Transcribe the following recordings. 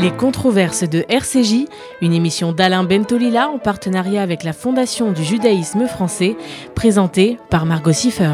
Les controverses de RCJ, une émission d'Alain Bentolila en partenariat avec la Fondation du judaïsme français, présentée par Margot Siffer.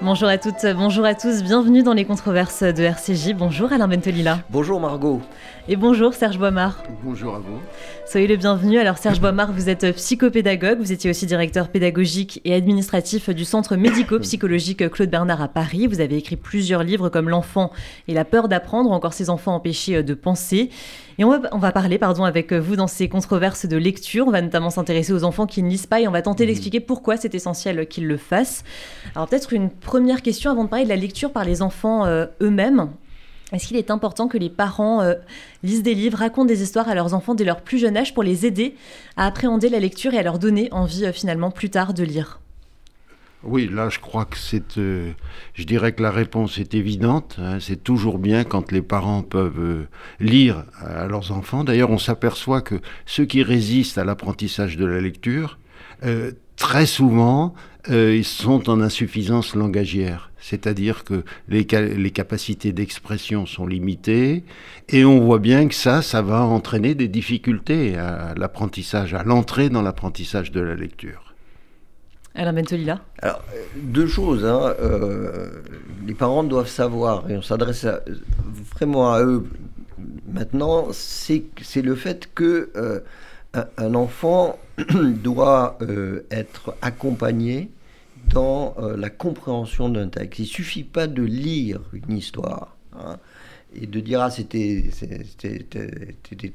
Bonjour à toutes, bonjour à tous, bienvenue dans les controverses de RCJ. Bonjour Alain Bentolila. Bonjour Margot. Et bonjour Serge Boimard. Bonjour à vous. Soyez le bienvenu. Alors Serge Boimard, vous êtes psychopédagogue, vous étiez aussi directeur pédagogique et administratif du centre médico-psychologique Claude Bernard à Paris. Vous avez écrit plusieurs livres comme L'enfant et la peur d'apprendre, ou encore Ces enfants empêchés de penser. Et on va, on va parler pardon, avec vous dans ces controverses de lecture. On va notamment s'intéresser aux enfants qui ne lisent pas et on va tenter d'expliquer pourquoi c'est essentiel qu'ils le fassent. Alors peut-être une première question avant de parler de la lecture par les enfants euh, eux-mêmes. Est-ce qu'il est important que les parents euh, lisent des livres, racontent des histoires à leurs enfants dès leur plus jeune âge pour les aider à appréhender la lecture et à leur donner envie euh, finalement plus tard de lire? Oui, là je crois que c'est... Euh, je dirais que la réponse est évidente. Hein. c'est toujours bien quand les parents peuvent lire à leurs enfants. D'ailleurs, on s'aperçoit que ceux qui résistent à l'apprentissage de la lecture, très souvent, ils sont en insuffisance langagière c'est-à-dire que les, capacités d'expression sont limitées, et on voit bien que ça, ça va entraîner des difficultés à l'apprentissage, à l'entrée dans l'apprentissage de la lecture. Alain Bentolila Alors, deux choses. Hein. Euh, les parents doivent savoir, et on s'adresse vraiment à eux maintenant, c'est le fait que euh, un, enfant doit euh, être accompagné dans euh, la compréhension d'un texte. Il suffit pas de lire une histoire hein, et de dire ah c'était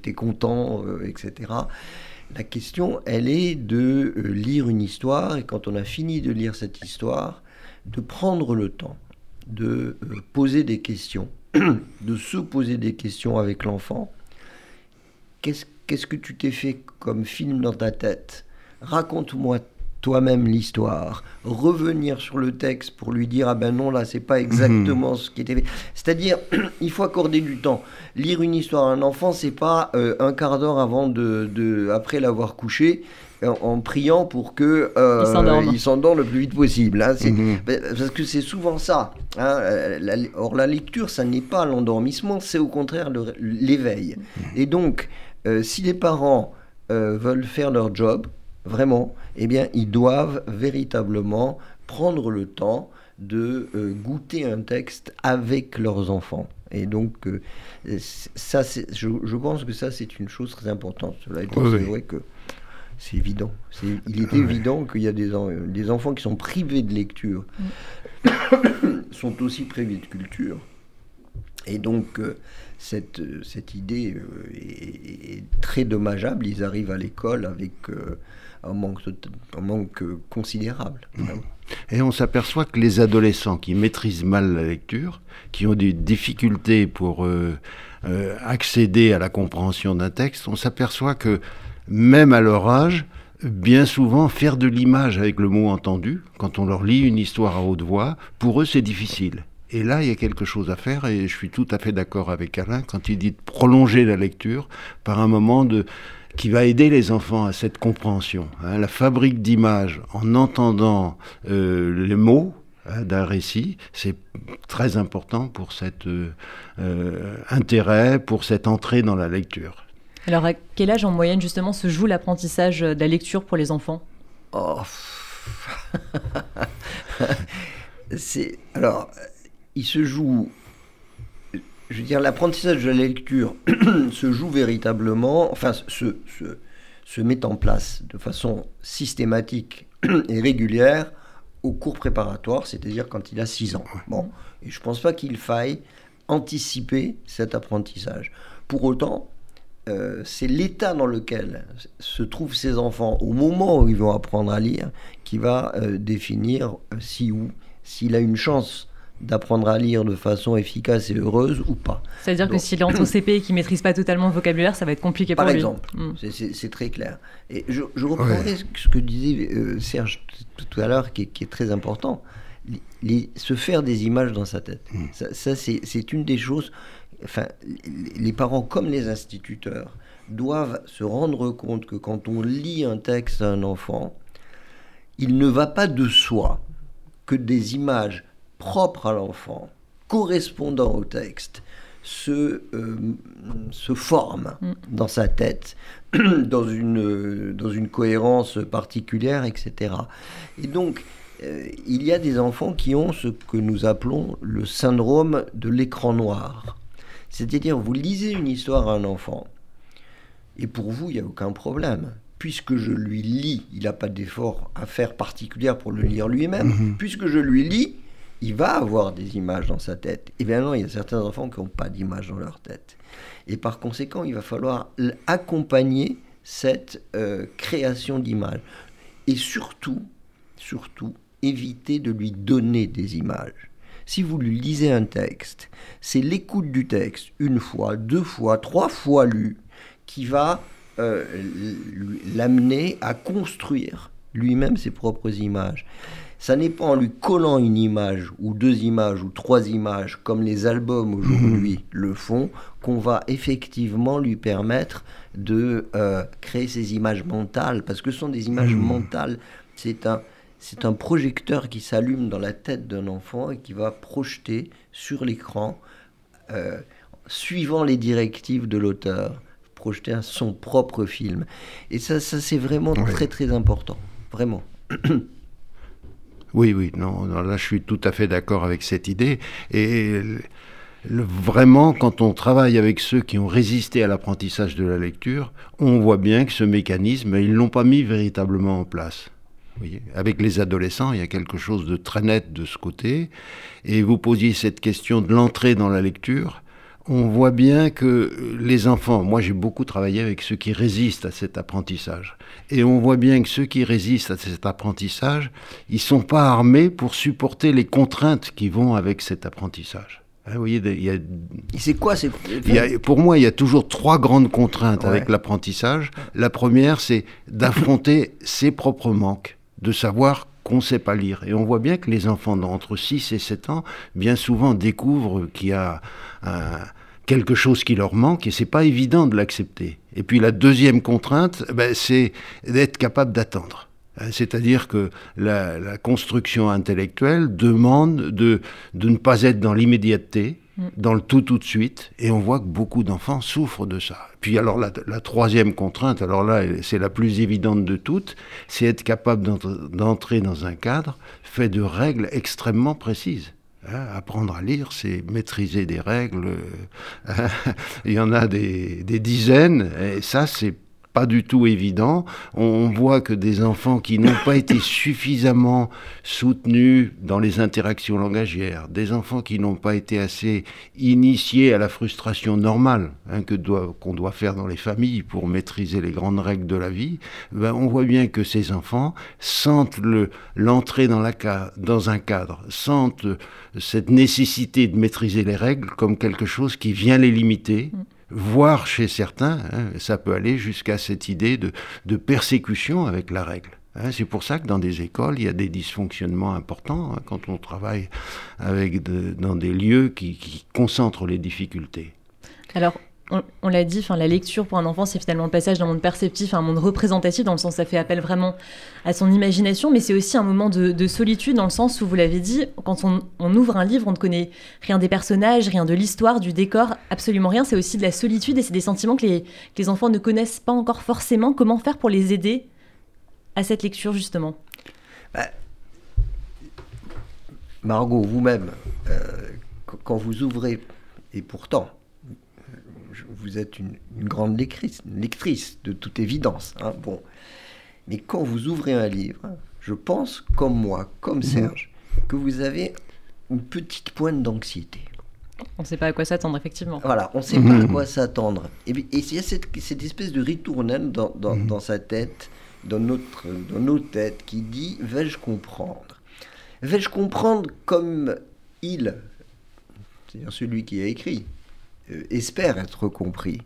t'es content, euh, etc. La question, elle est de lire une histoire et quand on a fini de lire cette histoire, de prendre le temps de poser des questions, de se poser des questions avec l'enfant. Qu'est-ce que tu t'es fait comme film dans ta tête? Raconte-moi toi-même l'histoire, revenir sur le texte pour lui dire ah ben non là c'est pas exactement ce qui était fait. C'est-à-dire il faut accorder du temps. Lire une histoire à un enfant c'est pas euh, un quart d'heure avant de, après l'avoir couché en, priant pour que euh, il s'endorme le plus vite possible. Hein. Mhm. Ben, parce que c'est souvent ça. Hein. or la lecture ça n'est pas l'endormissement, c'est au contraire l'éveil. Mhm. Et donc euh, si les parents veulent faire leur job vraiment, eh bien, ils doivent véritablement prendre le temps de euh, goûter un texte avec leurs enfants. Et donc, euh, ça, je, je, pense que ça, c'est une chose très importante. Cela étant, c'est vrai que c'est évident. il est évident qu'il y a des, des, enfants qui sont privés de lecture, mm. sont aussi privés de culture. Et donc, euh, cette, cette idée est, est, très dommageable. Ils arrivent à l'école avec un manque, un manque considérable. Mmh. Et on s'aperçoit que les adolescents qui maîtrisent mal la lecture, qui ont des difficultés pour euh, euh, accéder à la compréhension d'un texte, on s'aperçoit que même à leur âge, bien souvent, faire de l'image avec le mot entendu, quand on leur lit une histoire à haute voix, pour eux c'est difficile. Et là, il y a quelque chose à faire, et je suis tout à fait d'accord avec Alain quand il dit de prolonger la lecture par un moment de, qui va aider les enfants à cette compréhension. Hein. la fabrique d'images en entendant euh, les mots hein, d'un récit, c'est très important pour cet euh, euh, intérêt, pour cette entrée dans la lecture. Alors à quel âge en moyenne justement se joue l'apprentissage de la lecture pour les enfants? Oh. C'est alors il se joue je veux dire, l'apprentissage de la lecture se joue véritablement, enfin, se, se, se, met en place de façon systématique et régulière au cours préparatoire, c'est-à-dire quand il a 6 ans. Bon, et je ne pense pas qu'il faille anticiper cet apprentissage. Pour autant, euh, c'est l'état dans lequel se trouvent ces enfants au moment où ils vont apprendre à lire qui va euh, définir euh, si ou s'il a une chance d'apprendre à lire de façon efficace et heureuse ou pas. C'est-à-dire que s'il est en CP et qu'il ne maîtrise pas totalement le vocabulaire, ça va être compliqué pour lui. Par exemple, hmm. c'est très clair. Et je, reprendrai ce que disait euh, Serge tout à l'heure, qui, est très important. se faire des images dans sa tête. Hmm. Ça, c'est une des choses... Enfin, les parents comme les instituteurs doivent se rendre compte que quand on lit un texte à un enfant, il ne va pas de soi que des images propre à l'enfant correspondant au texte se, euh, se forme mm. dans sa tête, dans une, dans une cohérence particulière, etc. Et donc, euh, il y a des enfants qui ont ce que nous appelons le syndrome de l'écran noir. C'est-à-dire, vous lisez une histoire à un enfant, et pour vous, il n'y a aucun problème. Puisque je lui lis, il n'a pas d'effort à faire particulier pour le lire lui-même. Mhm. Puisque je lui lis, il va avoir des images dans sa tête. Non, il y a certains enfants qui n'ont pas d'images dans leur tête. Et par conséquent, il va falloir accompagner cette euh, création d'images. Et surtout, surtout, éviter de lui donner des images. Si vous lui lisez un texte, c'est l'écoute du texte, une fois, deux fois, trois fois lu, qui va euh, l'amener à construire lui-même ses propres images. Ça n'est pas en lui collant une image ou deux images ou trois images comme les albums aujourd'hui mhm. le font qu'on va effectivement lui permettre de euh, créer ces images mentales parce que ce sont des images mhm. mentales. C'est un, c'est un projecteur qui s'allume dans la tête d'un enfant et qui va projeter sur l'écran, euh, suivant les directives de l'auteur, projeter son propre film. Et ça, ça c'est vraiment très très important, vraiment. Oui, oui, non, là je suis tout à fait d'accord avec cette idée. Et vraiment, quand on travaille avec ceux qui ont résisté à l'apprentissage de la lecture, on voit bien que ce mécanisme, ils ne l'ont pas mis véritablement en place. avec les adolescents, il y a quelque chose de très net de ce côté. Et vous posiez cette question de l'entrée dans la lecture on voit bien que les enfants, moi j'ai beaucoup travaillé avec ceux qui résistent à cet apprentissage, et on voit bien que ceux qui résistent à cet apprentissage, ils sont pas armés pour supporter les contraintes qui vont avec cet apprentissage. Hein, vous voyez, il y a... C'est quoi c'est... Pour moi, il y a toujours trois grandes contraintes avec l'apprentissage. La première, c'est d'affronter ses propres manques, de savoir qu'on ne sait pas lire. Et on voit bien que les enfants d'entre 6 et 7 ans, bien souvent, découvrent qu'il y a quelque chose qui leur manque et c'est pas évident de l'accepter. Et puis la deuxième contrainte, ben, c'est d'être capable d'attendre. Hein, c'est-à-dire que la, construction intellectuelle demande de, de ne pas être dans l'immédiateté, mm. Dans le tout tout de suite, et on voit que beaucoup d'enfants souffrent de ça. Puis alors la, troisième contrainte, alors là c'est la plus évidente de toutes, c'est être capable d'entrer dans un cadre fait de règles extrêmement précises. Hein, apprendre à lire, c'est maîtriser des règles. Euh, il y en a des dizaines, et ça, c'est pas du tout évident. On voit que des enfants qui n'ont pas été suffisamment soutenus dans les interactions langagières, des enfants qui n'ont pas été assez initiés à la frustration normale hein, que doit, qu'on doit faire dans les familles pour maîtriser les grandes règles de la vie, ben on voit bien que ces enfants sentent le, l'entrée dans, la, dans un cadre, sentent cette nécessité de maîtriser les règles comme quelque chose qui vient les limiter. Mm voire chez certains, hein, ça peut aller jusqu'à cette idée de, persécution avec la règle. Hein. c'est pour ça que dans des écoles, il y a des dysfonctionnements importants hein, quand on travaille avec dans des lieux qui, concentrent les difficultés. On, l'a dit, la lecture pour un enfant, c'est finalement le passage d'un monde perceptif à un monde représentatif, dans le sens ça fait appel vraiment à son imagination, mais c'est aussi un moment de, solitude, dans le sens où, vous l'avez dit, quand on, ouvre un livre, on ne connaît rien des personnages, rien de l'histoire, du décor, absolument rien. C'est aussi de la solitude et c'est des sentiments que les, enfants ne connaissent pas encore forcément. Comment faire pour les aider à cette lecture, justement? Bah, Margot, vous-même, euh, quand vous ouvrez, et pourtant, vous êtes une, grande lectrice, lectrice, de toute évidence. Hein, bon. Mais quand vous ouvrez un livre, je pense, comme moi, comme mhm. Serge, que vous avez une petite pointe d'anxiété. On ne sait pas à quoi s'attendre, effectivement. Voilà, on ne sait pas à mhm. quoi s'attendre. Et, et il y a cette, espèce de ritournelle dans, mhm. dans, sa tête, dans, notre, dans nos têtes, qui dit Vais-je comprendre? Vais-je comprendre comme il, c'est-à-dire celui qui a écrit, espère être compris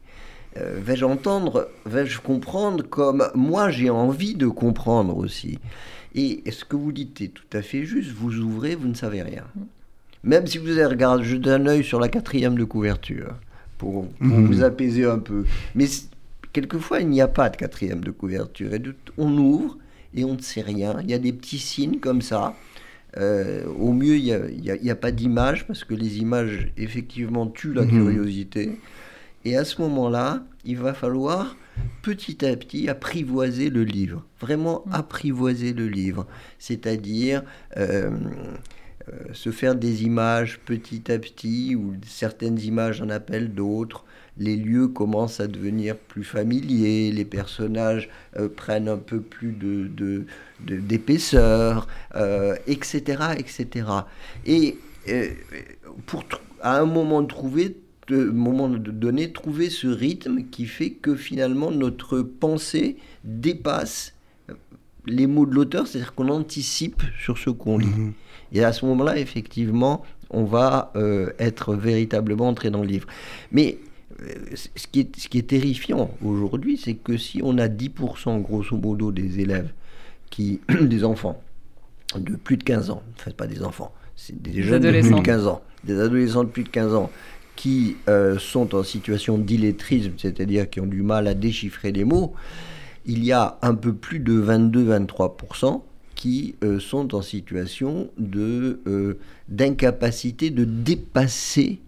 euh, Vais-je entendre, vais-je comprendre comme moi j'ai envie de comprendre aussi? Et ce que vous dites est tout à fait juste, vous ouvrez, vous ne savez rien. Même si vous avez regardé, jeté un œil sur la quatrième de couverture, pour, vous apaiser un peu. Mais quelquefois, il n'y a pas de quatrième de couverture. Et on ouvre et on ne sait rien. Il y a des petits signes comme ça. Au mieux, il n'y a, a, pas d'image, parce que les images, effectivement, tuent la mhm. curiosité. Et à ce moment-là, il va falloir petit à petit apprivoiser le livre, vraiment mm. apprivoiser le livre, c'est-à-dire euh, euh, se faire des images petit à petit, ou certaines images en appellent d'autres, les lieux commencent à devenir plus familiers, les personnages euh, prennent un peu plus de, d'épaisseur, etc., etc. Et pour à un moment de moment donné, trouver ce rythme qui fait que finalement notre pensée dépasse les mots de l'auteur, c'est-à-dire qu'on anticipe sur ce qu'on lit. Mhm. Et à ce moment-là, effectivement, on va euh, être véritablement entré dans le livre. Mais euh, ce, qui est, ce qui est terrifiant aujourd'hui, c'est que si on a 10% grosso modo des élèves, qui, des enfants de plus de 15 ans, faites pas des enfants, c'est des jeunes de plus de 15 ans, des adolescents de plus de 15 ans, qui euh, sont en situation d'illettrisme, c'est-à-dire qui ont du mal à déchiffrer les mots, il y a un peu plus de 22-23% qui euh, sont en situation de, euh, d'incapacité de dépasser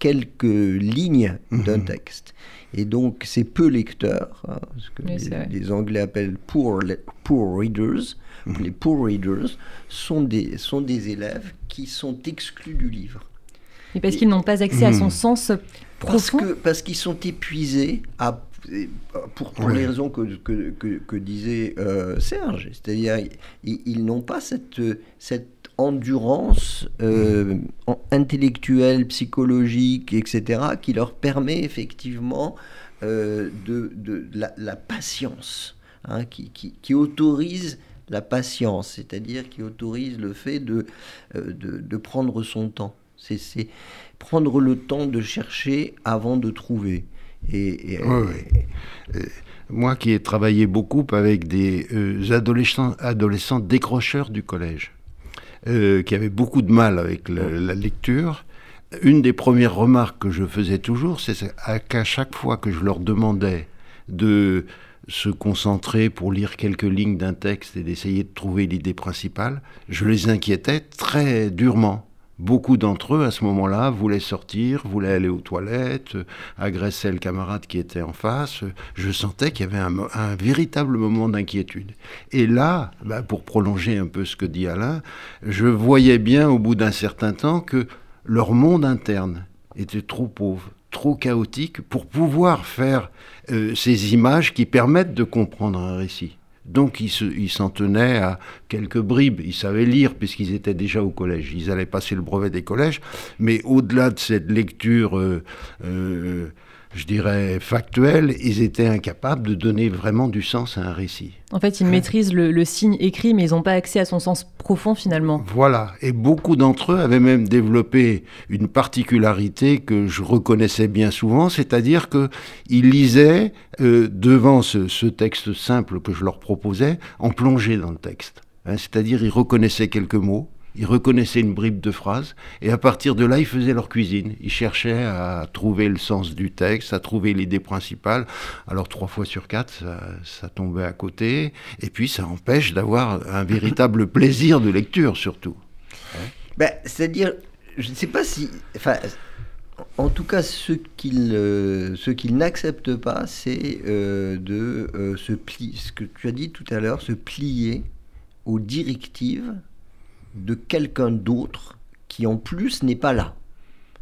quelques lignes d'un mhm. texte. Et donc, c'est peu lecteurs, hein, ce que les, Anglais appellent poor, poor readers. Mhm. Les poor readers sont des, sont des élèves qui sont exclus du livre. Et parce qu'ils n'ont pas accès à son hmm. sens profond Parce parce qu'ils sont épuisés à, pour, pour les raisons que, que, que, disait euh, Serge. C'est-à-dire, ils, n'ont pas cette, cette endurance euh, intellectuelle, psychologique, etc., qui leur permet effectivement euh, de, la, patience, hein, qui, autorise la patience, c'est-à-dire qui autorise le fait de, de prendre son temps. C'est prendre le temps de chercher avant de trouver. Et, moi qui ai travaillé beaucoup avec des euh, adolescents décrocheurs du collège, euh, qui avaient beaucoup de mal avec la, lecture, une des premières remarques que je faisais toujours, c'est qu'à chaque fois que je leur demandais de se concentrer pour lire quelques lignes d'un texte et d'essayer de trouver l'idée principale, je les inquiétais très durement. Beaucoup d'entre eux, à ce moment-là, voulaient sortir, voulaient aller aux toilettes, euh, agresser le camarade qui était en face. Je sentais qu'il y avait un, véritable moment d'inquiétude. Et là, bah, pour prolonger un peu ce que dit Alain, je voyais bien au bout d'un certain temps que leur monde interne était trop pauvre, trop chaotique pour pouvoir faire euh, ces images qui permettent de comprendre un récit. Donc ils s'en tenaient à quelques bribes. Ils savaient lire puisqu'ils étaient déjà au collège. Ils allaient passer le brevet des collèges. Mais au-delà de cette lecture euh, euh, je dirais, factuels, ils étaient incapables de donner vraiment du sens à un récit. En fait, ils hein maîtrisent le, signe écrit, mais ils n'ont pas accès à son sens profond finalement. Voilà, et beaucoup d'entre eux avaient même développé une particularité que je reconnaissais bien souvent, c'est-à-dire qu'ils lisaient euh, devant ce, texte simple que je leur proposais, en plongée dans le texte. Hein, c'est-à-dire, ils reconnaissaient quelques mots, ils reconnaissaient une bribe de phrase, et à partir de là, ils faisaient leur cuisine. Ils cherchaient à trouver le sens du texte, à trouver l'idée principale. Alors, trois fois sur quatre, ça, tombait à côté, et puis ça empêche d'avoir un véritable plaisir de lecture, surtout. Ben, C'est-à-dire, je ne sais pas si... Enfin, en tout cas, ce qu'ils euh, n'acceptent pas, c'est euh, de euh, se plier, ce que tu as dit tout à l'heure, se plier aux directives de quelqu'un d'autre qui en plus n'est pas là.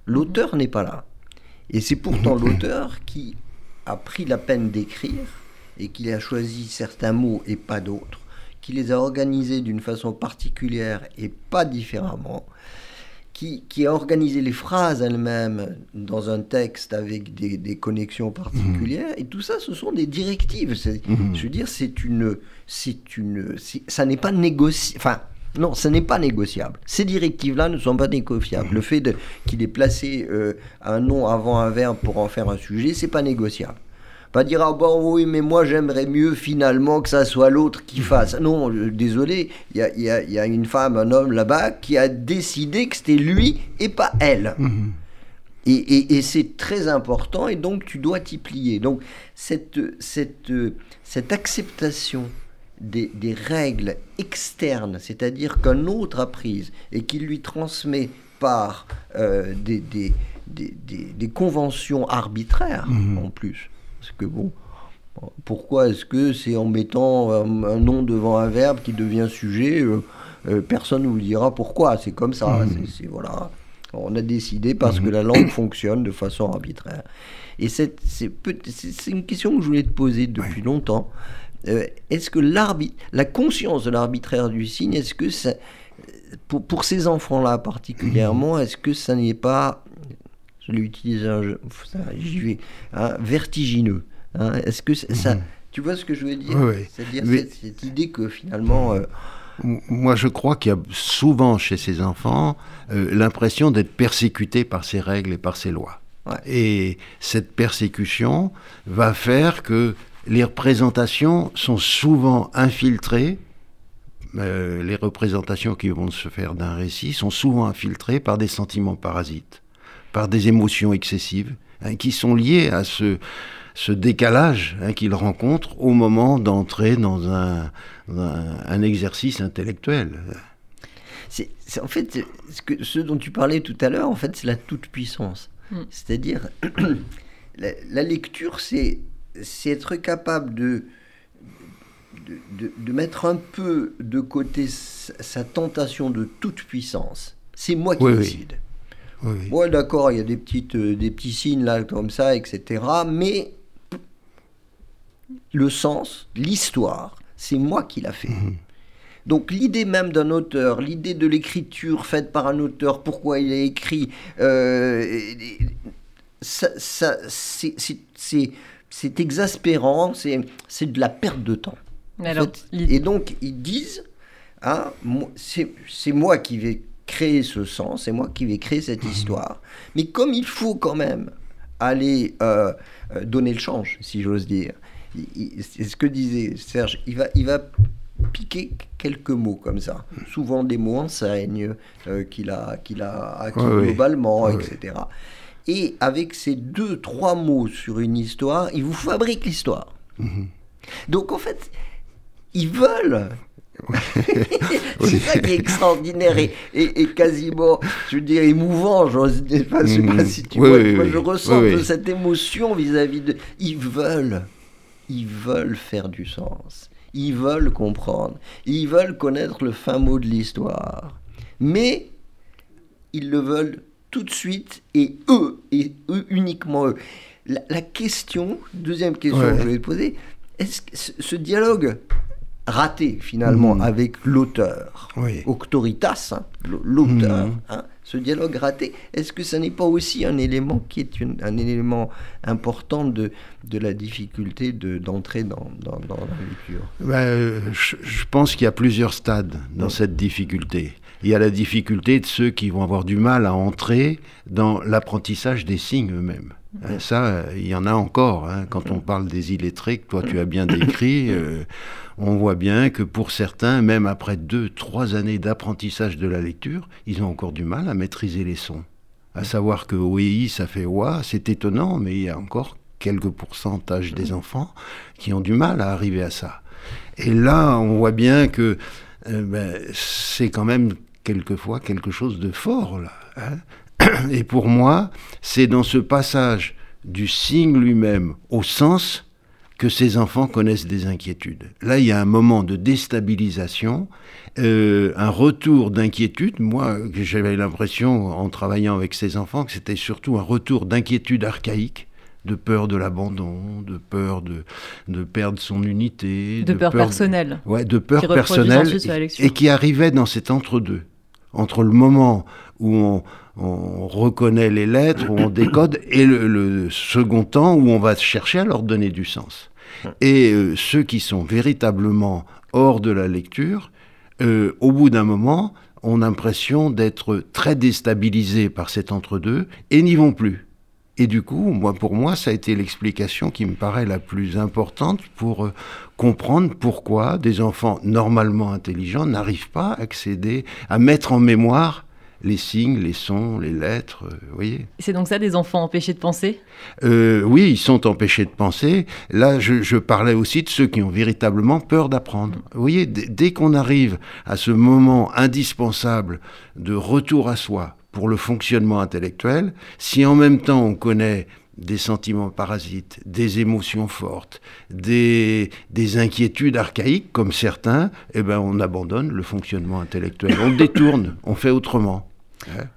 L'auteur n'est pas là. Et c'est pourtant l'auteur qui a pris la peine d'écrire et qui a choisi certains mots et pas d'autres, qui les a organisés d'une façon particulière et pas différemment, qui, a organisé les phrases elles-mêmes dans un texte avec des, connexions particulières. Et tout ça, ce sont des directives. Mhm. Je veux dire, c'est une, c'est une, ça n'est pas négocié. Enfin, non, ce n'est pas négociable. Ces directives-là ne sont pas négociables. Le fait qu'il ait placé euh, un nom avant un verbe pour en faire un sujet, c'est pas négociable. Pas dire ah bon oui mais moi j'aimerais mieux finalement que ça soit l'autre qui fasse. Non, désolé, il y a, une femme, un homme là-bas qui a décidé que c'était lui et pas elle. Mhm. Et, c'est très important et donc tu dois t'y plier. Donc cette, cette, cette acceptation des, règles externes, c'est-à-dire qu'un autre a prise et qu'il lui transmet par euh, des, des, des, conventions arbitraires mhm. en plus. Parce que bon, pourquoi est-ce que c'est en mettant un, nom devant un verbe qui devient sujet euh, euh, Personne ne vous dira pourquoi. C'est comme ça. C'est, voilà. On a décidé parce que mhm. la langue fonctionne de façon arbitraire. Et c'est, c'est, une question que je voulais te poser depuis longtemps. Euh, est-ce que la conscience de l'arbitraire du signe, est-ce que ça, pour, pour ces enfants-là particulièrement, est-ce que ça n'est pas, je l'ai utilisé, j'y vais, hein, vertigineux hein? Est-ce que ça, mhm. tu vois ce que je veux dire? C'est-à-dire cette, idée que finalement... Euh, moi, je crois qu'il y a souvent chez ces enfants euh, l'impression d'être persécutés par ces règles et par ces lois. Et cette persécution va faire que les représentations sont souvent infiltrées. Euh, les représentations qui vont se faire d'un récit sont souvent infiltrées par des sentiments parasites, par des émotions excessives, hein, qui sont liées à ce, ce décalage hein, qu'ils rencontrent au moment d'entrer dans un, un, exercice intellectuel. C'est, en fait ce, que, ce dont tu parlais tout à l'heure, en fait, c'est la toute-puissance. Hmm. C'est-à-dire, la, lecture, c'est, c'est être capable de, de, de, mettre un peu de côté sa, tentation de toute-puissance. C'est moi qui décide. Oui. d'accord, il y a des, petites, euh, des petits signes là, comme ça, etc. Mais le sens, l'histoire, c'est moi qui l'a fait. Mhm. Donc l'idée même d'un auteur, l'idée de l'écriture faite par un auteur, pourquoi il a écrit, euh, ça, c'est exaspérant, c'est de la perte de temps. et donc ils disent, hein, c'est moi qui vais créer ce sens, c'est moi qui vais créer cette mhm. histoire. Mais comme il faut quand même aller euh, euh, donner le change, si j'ose dire, c'est ce que disait Serge, il va, il va piquer quelques mots comme ça. Souvent des mots enseignes euh, qu'il a, qu'il a acquis globalement, etc. Et avec ces deux, trois mots sur une histoire, il vous fabrique l'histoire. Mhm. Donc en fait, ils veulent c'est ça qui est extraordinaire et, quasiment, je veux dire, émouvant. Je ne sais pas, mhm. si tu vois, moi, je ressens cette émotion vis-à-vis de. Ils veulent ils veulent faire du sens, ils veulent comprendre, ils veulent connaître le fin mot de l'histoire. Mais ils le veulent tout de suite et eux, et eux uniquement eux. La, question, deuxième question que je vais poser, est-ce que ce dialogue raté finalement hmm. avec l'auteur, Octoritas, hein, l'auteur, hmm. hein, ce dialogue raté, est-ce que ça n'est pas aussi un élément qui est un élément important de, de la difficulté d'entrer dans, dans, dans, la lecture? Ben, je, pense qu'il y a plusieurs stades dans cette difficulté. Il y a la difficulté de ceux qui vont avoir du mal à entrer dans l'apprentissage des signes eux-mêmes. Hein, ça, il y en a encore. Hein. Quand on parle des illettrés, que toi tu as bien décrit, euh, on voit bien que pour certains, même après deux, trois années d'apprentissage de la lecture, ils ont encore du mal à maîtriser les sons. À savoir que oui, ça fait wa, c'est étonnant, mais il y a encore quelques pourcentages des enfants qui ont du mal à arriver à ça. Et là, on voit bien que euh, ben, c'est quand même quelquefois quelque chose de fort. Là, hein. Et pour moi, c'est dans ce passage du signe lui-même au sens que ces enfants connaissent des inquiétudes. Là, il y a un moment de déstabilisation, euh, un retour d'inquiétude. Moi, j'avais l'impression, en travaillant avec ces enfants, que c'était surtout un retour d'inquiétude archaïque, de peur de l'abandon, de peur de, de perdre son unité. De, peur, personnelle. ouais, de peur personnelle. Et, qui arrivait dans cet entre-deux. Entre le moment où on, on reconnaît les lettres, où on décode, et le, second temps où on va chercher à leur donner du sens. Et euh, ceux qui sont véritablement hors de la lecture, euh, au bout d'un moment, ont l'impression d'être très déstabilisés par cet entre-deux et n'y vont plus. Et du coup, moi, pour moi, ça a été l'explication qui me paraît la plus importante pour euh, comprendre pourquoi des enfants normalement intelligents n'arrivent pas à accéder, à mettre en mémoire les signes, les sons, les lettres, euh, vous voyez. C'est donc ça des enfants empêchés de penser? Euh, Oui, ils sont empêchés de penser. Là, je, parlais aussi de ceux qui ont véritablement peur d'apprendre. Vous voyez, dès qu'on arrive à ce moment indispensable de retour à soi pour le fonctionnement intellectuel, si en même temps on connaît des sentiments parasites, des émotions fortes, des, des inquiétudes archaïques comme certains, eh ben on abandonne le fonctionnement intellectuel, on détourne, on fait autrement.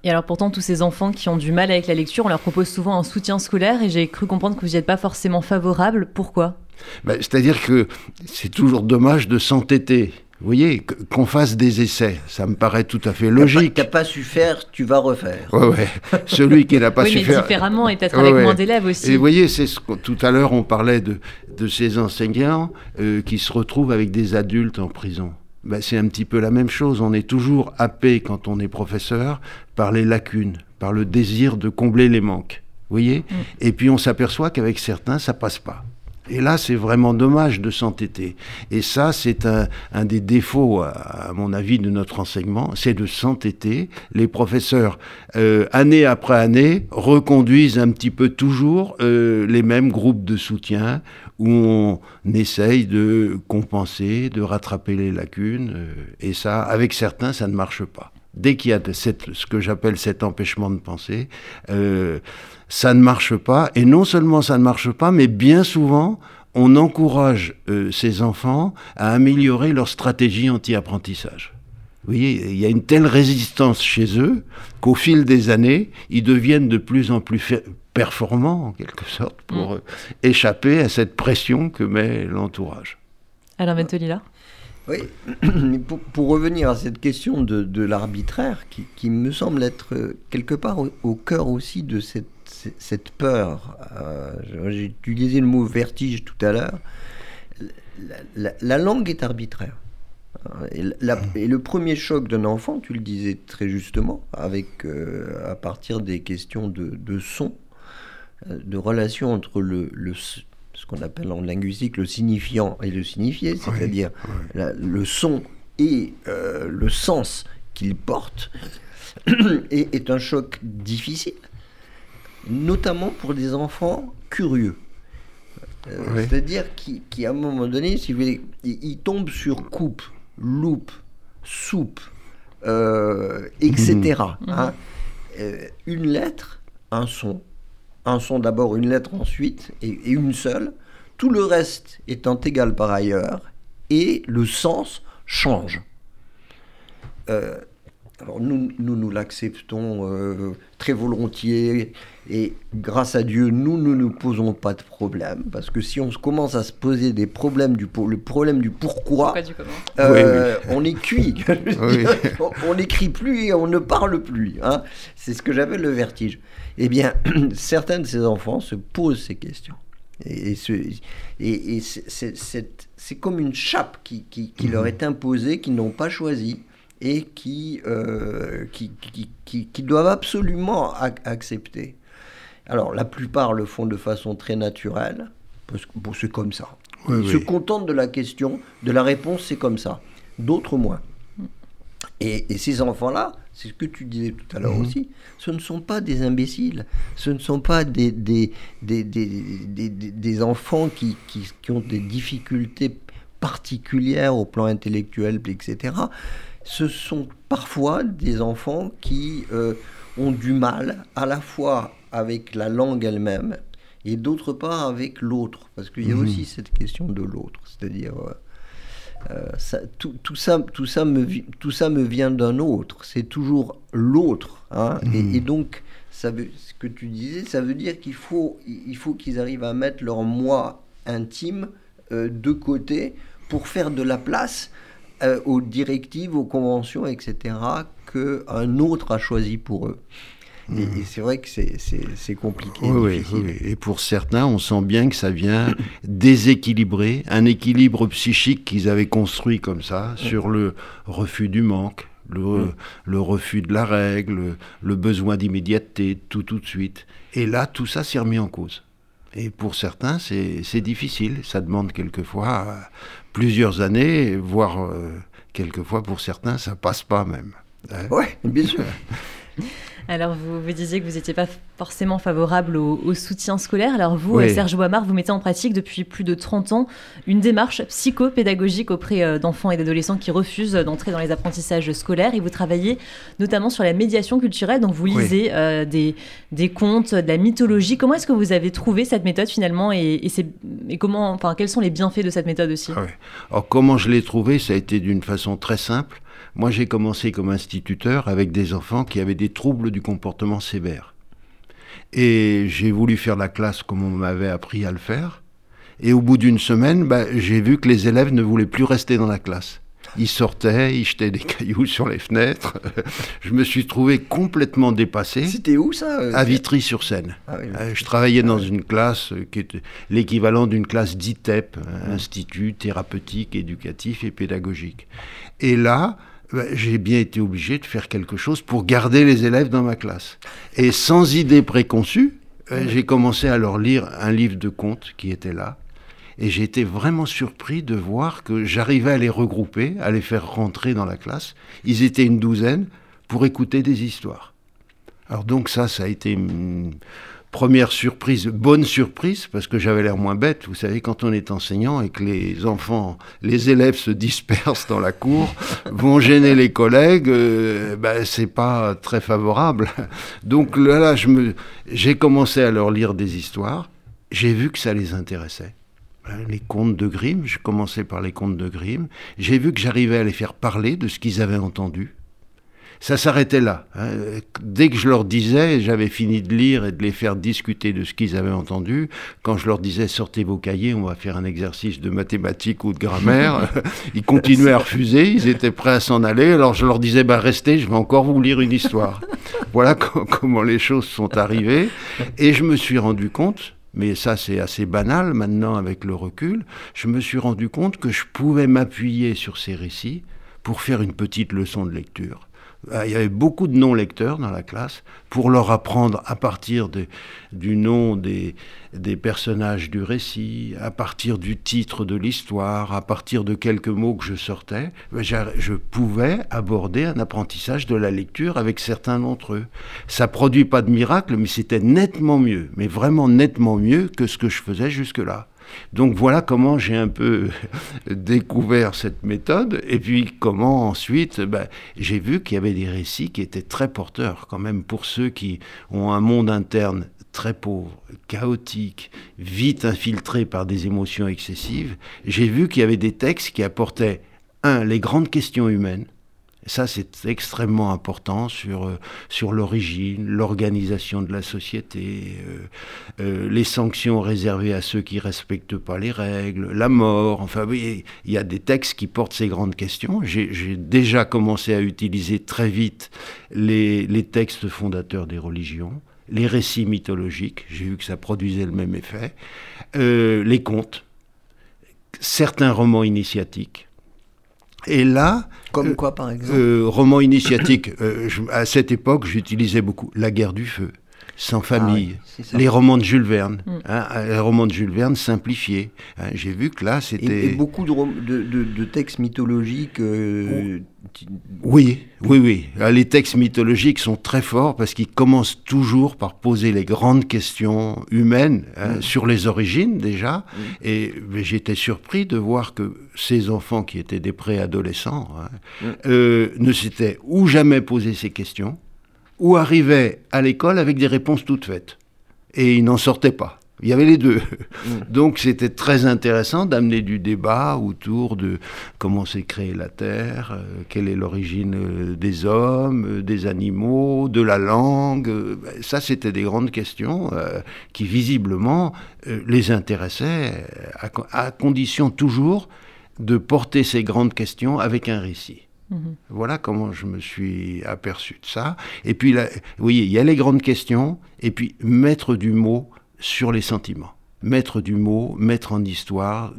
Et alors pourtant, tous ces enfants qui ont du mal avec la lecture, on leur propose souvent un soutien scolaire et j'ai cru comprendre que vous n'y êtes pas forcément favorable. Pourquoi? Ben, C'est-à-dire que c'est toujours dommage de s'entêter. Vous voyez, qu'on fasse des essais, ça me paraît tout à fait logique. Tu n'as pas su faire, tu vas refaire. Oui, ouais. Celui qui n'a pas su mais faire. différemment et peut-être avec moins d'élèves aussi. Et vous voyez, c'est ce tout à l'heure on parlait de, de ces enseignants euh, qui se retrouvent avec des adultes en prison. Ben, c'est un petit peu la même chose. On est toujours happé quand on est professeur par les lacunes, par le désir de combler les manques. Vous voyez? Mm. Et puis on s'aperçoit qu'avec certains, ça passe pas. Et là, c'est vraiment dommage de s'entêter. Et ça, c'est un, des défauts, à, mon avis, de notre enseignement, c'est de s'entêter. Les professeurs, euh, année après année, reconduisent un petit peu toujours euh, les mêmes groupes de soutien où on essaye de compenser, de rattraper les lacunes. Euh, et ça, avec certains, ça ne marche pas. Dès qu'il y a ce que j'appelle cet empêchement de penser, ça ne marche pas. Et non seulement ça ne marche pas, mais bien souvent, on encourage euh, ces enfants à améliorer leur stratégie anti-apprentissage. Vous voyez, il y a une telle résistance chez eux qu'au fil des années, ils deviennent de plus en plus performants, en quelque sorte, pour mm. euh, échapper à cette pression que met l'entourage. Alain là? Oui, pour, revenir à cette question de, l'arbitraire, qui, me semble être euh, quelque part au cœur aussi de cette cette peur, euh, j'ai utilisé le mot vertige tout à l'heure, la, langue est arbitraire. Et, le premier choc d'un enfant, tu le disais très justement, avec euh, à partir des questions de, son, euh, de relation entre le, ce qu'on appelle en linguistique le signifiant et le signifié, c'est-à-dire le son et le sens qu'il porte, est un choc difficile notamment pour des enfants curieux. Euh, c'est-à-dire qui, à un moment donné, si vous voulez, ils, tombent sur coupe, loupe, soupe, euh, etc. Mhm. Hein. Euh, une lettre, un son. Un son d'abord, une lettre ensuite, et, et, une seule. Tout le reste étant égal par ailleurs, et le sens change. Alors nous, nous, nous l'acceptons euh, très volontiers et grâce à Dieu, nous ne nous posons pas de problème parce que si on commence à se poser des problèmes du le problème du pourquoi, euh, on est cuit. on n'écrit plus et on ne parle plus. Hein. C'est ce que j'appelle le vertige. Eh bien, certains de ces enfants se posent ces questions. Et, et, c'est comme une chape qui, qui, qui leur est imposée, qu'ils n'ont pas choisi et euh, qui, qui, qui, doivent absolument accepter. Alors, la plupart le font de façon très naturelle, parce que c'est comme ça. Ils se contentent de la question, de la réponse, c'est comme ça. D'autres moins. Et, ces enfants-là, c'est ce que tu disais tout à l'heure mhm. aussi, ce ne sont pas des imbéciles, ce ne sont pas des, des, des, des, des enfants qui, qui, qui, ont des difficultés particulières au plan intellectuel, etc ce sont parfois des enfants qui euh, ont du mal à la fois avec la langue elle-même et d'autre part avec l'autre, parce qu'il y a mhm. aussi cette question de l'autre, c'est-à-dire euh, euh, tout, ça, tout, ça me, tout ça me vient d'un autre, c'est toujours l'autre, hein, et, mhm. donc ça veut, ce que tu disais, ça veut dire qu'il faut, il faut qu'ils arrivent à mettre leur moi intime de côté pour faire de la place euh, aux directives, aux conventions, etc., qu'un autre a choisi pour eux. Et, mmh. c'est vrai que c'est compliqué. Oui, oui, Et pour certains, on sent bien que ça vient déséquilibrer un équilibre psychique qu'ils avaient construit comme ça, sur le refus du manque, le, mmh. le refus de la règle, le besoin d'immédiateté, tout tout de suite. Et là, tout ça s'est remis en cause. Et pour certains, c'est difficile. Ça demande quelquefois plusieurs années, voire euh, quelquefois pour certains, ça passe pas même. Oui, bien sûr. Alors, vous, vous disiez que vous n'étiez pas forcément favorable au, soutien scolaire. Alors, vous, euh, Serge Boimard, vous mettez en pratique depuis plus de 30 ans une démarche psychopédagogique auprès euh, d'enfants et d'adolescents qui refusent d'entrer dans les apprentissages scolaires. Et vous travaillez notamment sur la médiation culturelle. Donc, vous lisez euh, des, des, contes, de la mythologie. Comment est-ce que vous avez trouvé cette méthode finalement et, et, comment, enfin, quels sont les bienfaits de cette méthode aussi? Ah Alors, comment je l'ai trouvé Ça a été d'une façon très simple. Moi, j'ai commencé comme instituteur avec des enfants qui avaient des troubles du comportement sévère. Et j'ai voulu faire la classe comme on m'avait appris à le faire. Et au bout d'une semaine, bah, j'ai vu que les élèves ne voulaient plus rester dans la classe. Ils sortaient, ils jetaient des cailloux sur les fenêtres. je me suis trouvé complètement dépassé. C'était où ça euh, À Vitry-sur-Seine. Ah euh, je travaillais dans une classe qui était l'équivalent d'une classe d'ITEP, Institut thérapeutique, éducatif et pédagogique. Et là, bah, j'ai bien été obligé de faire quelque chose pour garder les élèves dans ma classe. Et sans idée préconçue, euh, j'ai commencé à leur lire un livre de contes qui était là. Et j'ai été vraiment surpris de voir que j'arrivais à les regrouper, à les faire rentrer dans la classe. Ils étaient une douzaine pour écouter des histoires. Alors donc ça, ça a été première surprise, bonne surprise, parce que j'avais l'air moins bête. Vous savez, quand on est enseignant et que les enfants, les élèves se dispersent dans la cour, vont gêner les collègues, euh, ben, c'est pas très favorable. Donc là, là je me, j'ai commencé à leur lire des histoires. J'ai vu que ça les intéressait. Les contes de Grimm, je commençais par les contes de Grimm. J'ai vu que j'arrivais à les faire parler de ce qu'ils avaient entendu ça s'arrêtait là. Hein. Dès que je leur disais, j'avais fini de lire et de les faire discuter de ce qu'ils avaient entendu, quand je leur disais sortez vos cahiers, on va faire un exercice de mathématiques ou de grammaire, ils continuaient à refuser, ils étaient prêts à s'en aller, alors je leur disais bah restez, je vais encore vous lire une histoire. voilà comment les choses sont arrivées et je me suis rendu compte mais ça c'est assez banal maintenant avec le recul, je me suis rendu compte que je pouvais m'appuyer sur ces récits pour faire une petite leçon de lecture. Euh, il y avait beaucoup de non-lecteurs dans la classe pour leur apprendre à partir du nom des, des, personnages du récit, à partir du titre de l'histoire, à partir de quelques mots que je sortais, ben, je pouvais aborder un apprentissage de la lecture avec certains d'entre eux. Ça produit pas de miracle, mais c'était nettement mieux, mais vraiment nettement mieux que ce que je faisais jusque-là. Donc voilà comment j'ai un peu découvert cette méthode, et puis comment ensuite ben, j'ai vu qu'il y avait des récits qui étaient très porteurs quand même pour ceux qui ont un monde interne très pauvre, chaotique, vite infiltré par des émotions excessives. J'ai vu qu'il y avait des textes qui apportaient, un, les grandes questions humaines, ça, c'est extrêmement important sur, euh, sur l'origine, l'organisation de la société, euh, euh, les sanctions réservées à ceux qui ne respectent pas les règles, la mort. Enfin, oui, il y a des textes qui portent ces grandes questions. J'ai déjà commencé à utiliser très vite les, les textes fondateurs des religions, les récits mythologiques. J'ai vu que ça produisait le même effet. les contes, certains romans initiatiques et là... Comme euh, quoi, par exemple euh, Roman initiatique. Euh, à cette époque, j'utilisais beaucoup La guerre du feu sans ah famille, les romans de Jules Verne, mm. hein, les romans de Jules Verne simplifiés. Hein, j'ai vu que là, c'était... Et, beaucoup de, de, textes mythologiques... Euh, oui, oui, oui. Ah, les textes mythologiques sont très forts parce qu'ils commencent toujours par poser les grandes questions humaines hein, mm. sur les origines déjà. Mm. Et j'étais surpris de voir que ces enfants qui étaient des préadolescents euh, ne s'étaient ou jamais posé ces questions, ou arrivaient à l'école avec des réponses toutes faites. Et ils n'en sortaient pas. Il y avait les deux. Mm. Donc c'était très intéressant d'amener du débat autour de comment s'est créée la Terre, euh, quelle est l'origine euh, des hommes, euh, des animaux, de la langue. Ça, c'était des grandes questions qui visiblement les intéressaient, à condition toujours de porter ces grandes questions avec un récit. Mhm. Voilà comment je me suis aperçu de ça. Et puis, là, oui, il y a les grandes questions, et puis mettre du mot sur les sentiments. Mettre du mot, mettre en histoire,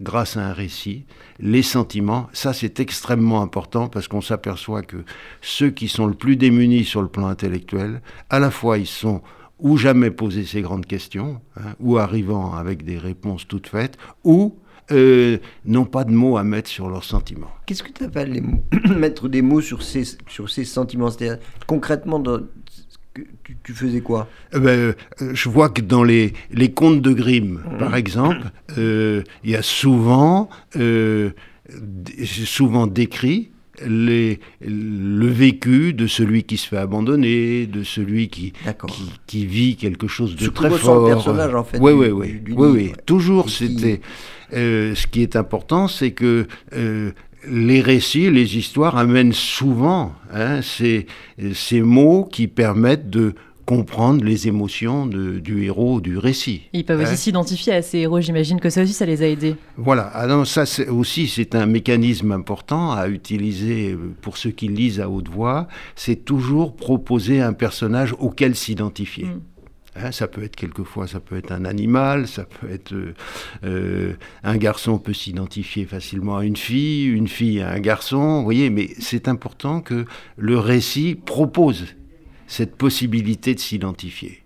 grâce à un récit, les sentiments, ça c'est extrêmement important parce qu'on s'aperçoit que ceux qui sont le plus démunis sur le plan intellectuel, à la fois ils sont ou jamais posé ces grandes questions, hein, ou arrivant avec des réponses toutes faites, ou euh, n'ont pas de mots à mettre sur leurs sentiments. Qu'est-ce que tu appelles mettre des mots sur ces, sur ces sentiments? Concrètement, tu, faisais quoi? Eh ben, euh, Je vois que dans les, les contes de Grimm, mmh. par exemple, il y a souvent, souvent décrit les, le vécu de celui qui se fait abandonner, de celui qui, qui, vit quelque chose de très fort. personnage, en fait. Oui, oui, oui. oui, oui. Toujours, c'était. Euh, ce qui est important, c'est que euh, les récits, les histoires amènent souvent hein, ces, ces mots qui permettent de comprendre les émotions du héros du récit. Ils peuvent aussi hein s'identifier à ces héros, j'imagine que ça aussi, ça les a aidés. Voilà, alors ah ça aussi, c'est un mécanisme important à utiliser euh, pour ceux qui lisent à haute voix, c'est toujours proposer un personnage auquel s'identifier. Hmm. Hein, ça peut être quelquefois, ça peut être un animal, ça peut être euh, euh, un garçon peut s'identifier facilement à une fille, une fille à un garçon. Vous voyez, mais c'est important que le récit propose cette possibilité de s'identifier.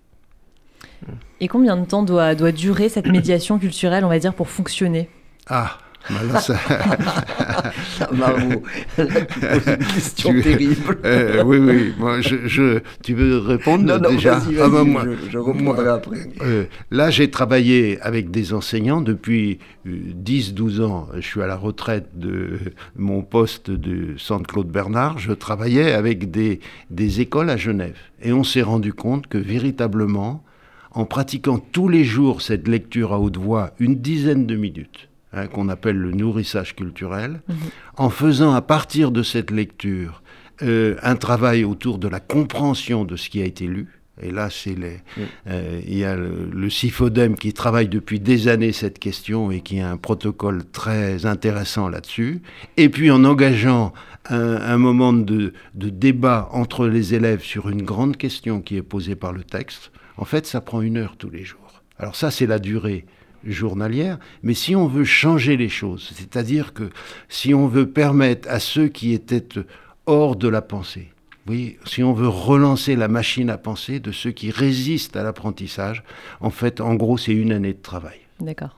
Et combien de temps doit, doit durer cette médiation culturelle, on va dire, pour fonctionner? Ah bah ça... Bravo, une question terrible. Euh, oui, oui, moi, je, tu veux répondre non, déjà vas -y, vas -y, ah, bah, moi, je, je répondrai après. Euh, là, j'ai travaillé avec des enseignants depuis 10-12 euh, ans. Je suis à la retraite de mon poste de Centre Claude Bernard. Je travaillais avec des, des écoles à Genève. Et on s'est rendu compte que véritablement, en pratiquant tous les jours cette lecture à haute voix, une dizaine de minutes, Hein, qu'on appelle le nourrissage culturel, mhm. en faisant à partir de cette lecture euh, un travail autour de la compréhension de ce qui a été lu. Et là, c'est les, euh, il y a le, le, CIFODEM qui travaille depuis des années cette question et qui a un protocole très intéressant là-dessus. Et puis en engageant un, un moment de, de, débat entre les élèves sur une grande question qui est posée par le texte, en fait, ça prend une heure tous les jours. Alors ça, c'est la durée journalière, mais si on veut changer les choses, c'est-à-dire que si on veut permettre à ceux qui étaient hors de la pensée, oui, si on veut relancer la machine à penser de ceux qui résistent à l'apprentissage, en fait, en gros, c'est une année de travail. D'accord.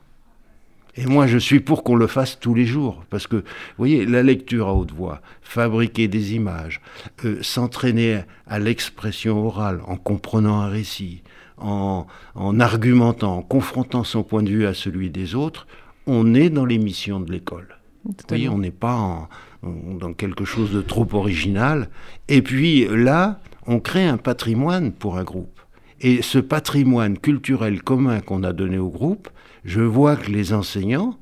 Et moi, je suis pour qu'on le fasse tous les jours, parce que, vous voyez, la lecture à haute voix, fabriquer des images, euh, s'entraîner à l'expression orale en comprenant un récit, en, argumentant, en confrontant son point de vue à celui des autres, on est dans les missions de l'école. Oui, on n'est pas dans quelque chose de trop original. Et puis là, on crée un patrimoine pour un groupe. Et ce patrimoine culturel commun qu'on a donné au groupe, je vois que les enseignants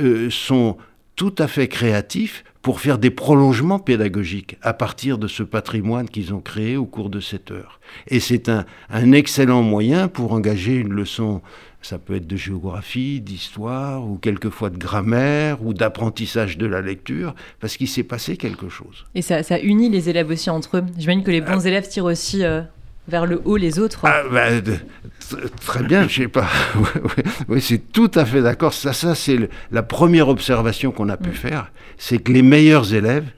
euh, sont tout à fait créatifs pour faire des prolongements pédagogiques à partir de ce patrimoine qu'ils ont créé au cours de cette heure. Et c'est un, un, excellent moyen pour engager une leçon, ça peut être de géographie, d'histoire, ou quelquefois de grammaire, ou d'apprentissage de la lecture, parce qu'il s'est passé quelque chose. Et ça, ça, unit les élèves aussi entre eux. J'imagine que les bons ah. élèves tirent aussi... Euh, vers le haut les autres. Ah, bah, très bien, je sais pas. oui, c'est tout à fait d'accord. Ça, ça c'est la première observation qu'on a pu mm. faire, c'est que les meilleurs élèves,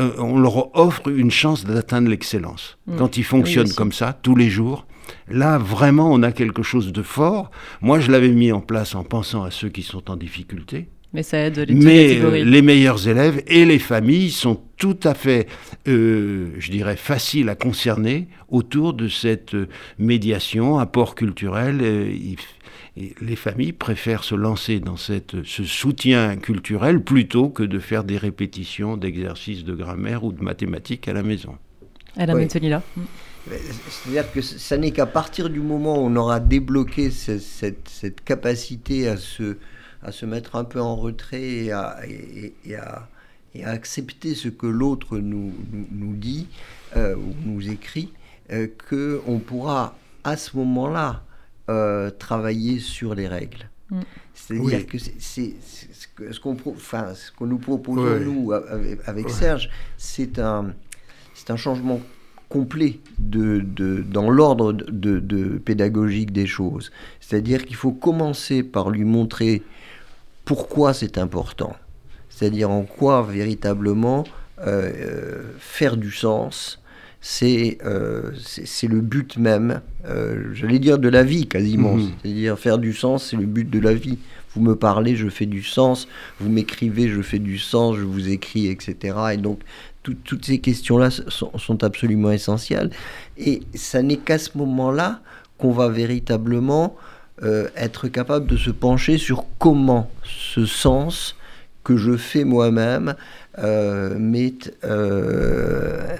euh, on leur offre une chance d'atteindre l'excellence. Mm. Quand ils fonctionnent comme ça, tous les jours, là, vraiment, on a quelque chose de fort. Moi, je l'avais mis en place en pensant à ceux qui sont en difficulté. Mais ça aide les Mais euh, les meilleurs élèves et les familles sont tout à fait, euh, je dirais, faciles à concerner autour de cette euh, médiation, apport culturel. les familles préfèrent se lancer dans cette, ce soutien culturel plutôt que de faire des répétitions d'exercices de grammaire ou de mathématiques à la maison. Alain oui. là. C'est-à-dire que ça n'est qu'à partir du moment où on aura débloqué cette, cette, cette capacité à se à se mettre un peu en retrait et à, et, à, et à accepter ce que l'autre nous, nous, dit euh, ou nous écrit, euh, qu'on pourra à ce moment-là euh, travailler sur les règles. Mm. C'est-à-dire que c'est ce qu'on enfin, ce qu'on nous propose nous avec, Serge, c'est un, un changement complet de, de dans l'ordre de, de, pédagogique des choses. C'est-à-dire qu'il faut commencer par lui montrer pourquoi c'est important. C'est-à-dire en quoi véritablement euh, euh, faire du sens c'est c'est le but même, j'allais dire de la vie quasiment. Mhm. C'est-à-dire faire du sens, c'est le but de la vie. Vous me parlez, je fais du sens. Vous m'écrivez, je fais du sens. Je vous écris, etc. Et donc, toutes ces questions-là sont, absolument essentielles. Et ça n'est qu'à ce moment-là qu'on va véritablement euh, être capable de se pencher sur comment ce sens que je fais moi-même euh, m'est euh,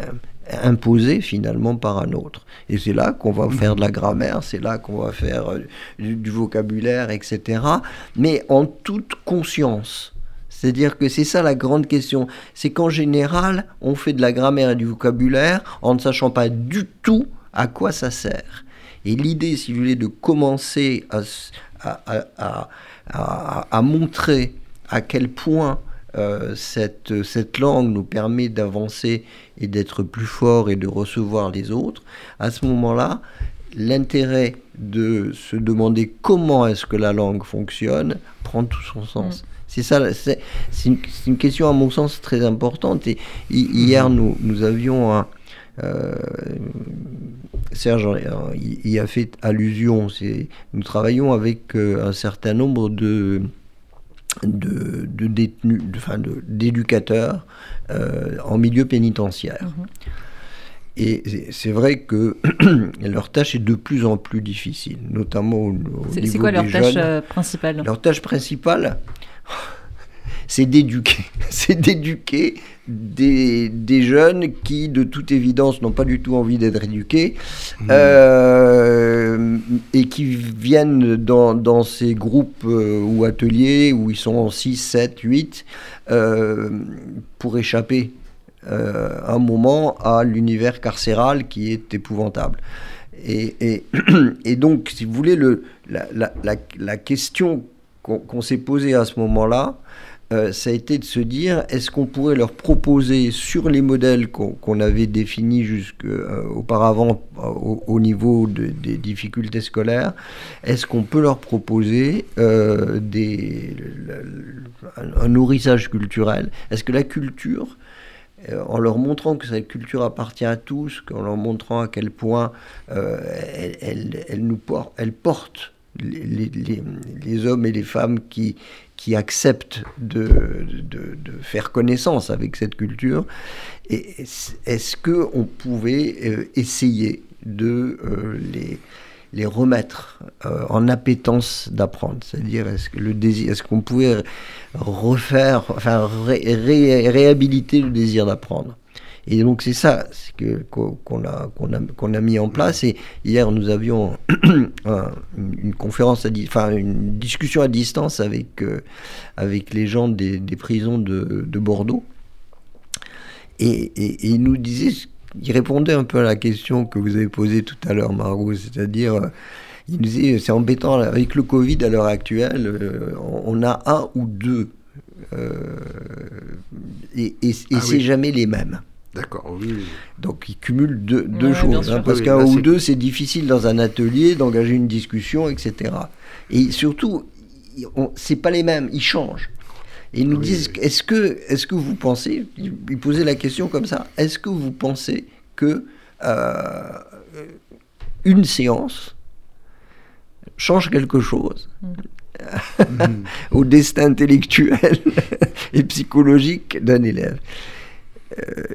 imposé finalement par un autre. Et c'est là qu'on va faire de la grammaire, c'est là qu'on va faire du, vocabulaire, etc. Mais en toute conscience. C'est-à-dire que c'est ça la grande question. C'est qu'en général, on fait de la grammaire et du vocabulaire en ne sachant pas du tout à quoi ça sert. Et l'idée, si vous voulez, de commencer à, à, montrer à quel point euh, cette, cette langue nous permet d'avancer et d'être plus fort et de recevoir les autres, à ce moment-là, l'intérêt de se demander comment est-ce que la langue fonctionne prend tout son sens. Mm. C'est ça, c'est une, question à mon sens très importante. Et hier, nous, nous avions un, euh, Serge y a fait allusion. Nous travaillons avec euh, un certain nombre de, de, détenus, d'éducateurs euh, en milieu pénitentiaire. Mhm. Et c'est vrai que leur tâche est de plus en plus difficile, notamment au, niveau des C'est quoi leur tâche principale? Leur tâche principale, c'est d'éduquer. c'est d'éduquer des, jeunes qui, de toute évidence, n'ont pas du tout envie d'être éduqués mmh. euh, et qui viennent dans, ces groupes euh, ou ateliers où ils sont en 6, 7, 8 pour échapper euh, un moment à l'univers carcéral qui est épouvantable. Et, et, donc, si vous voulez, le, la, la, la question qu'on s'est posée à ce moment-là, euh, ça a été de se dire est-ce qu'on pourrait leur proposer sur les modèles qu'on avait définis jusqu'auparavant euh, au, niveau des difficultés scolaires, est-ce qu'on peut leur proposer euh, un, nourrissage culturel? Est-ce que la culture en leur montrant que cette culture appartient à tous, en leur montrant à quel point elle, porte, les, hommes et les femmes qui, qui acceptent de, de, faire connaissance avec cette culture. Et est-ce qu'on pouvait euh, essayer de euh, les, les remettre euh, en appétence d'apprendre? C'est-à-dire, est-ce que le désir, est-ce qu'on pouvait refaire, enfin, réhabiliter le désir d'apprendre? Et donc c'est ça que, qu'on, a, qu'on, a, qu'on a mis en place. Et hier, nous avions une conférence, à, enfin une discussion à distance avec, euh, avec les gens des, des prisons de, de, Bordeaux. Et, et, ils nous disaient, ils répondaient un peu à la question que vous avez posée tout à l'heure, Margot, c'est-à-dire... Euh, ils nous disaient, c'est embêtant, avec le Covid à l'heure actuelle, euh, on a un ou deux et, et, ah c'est jamais les mêmes. D'accord, oui. Donc ils cumulent deux, choses, hein, parce qu'un ou deux, c'est difficile dans un atelier d'engager une discussion, etc. Et surtout, c'est pas les mêmes, ils changent. Et ils nous disent, est-ce que, est que vous pensez, ils posaient la question comme ça, est-ce que vous pensez que euh, une séance change quelque chose mm. au destin intellectuel et psychologique d'un élève?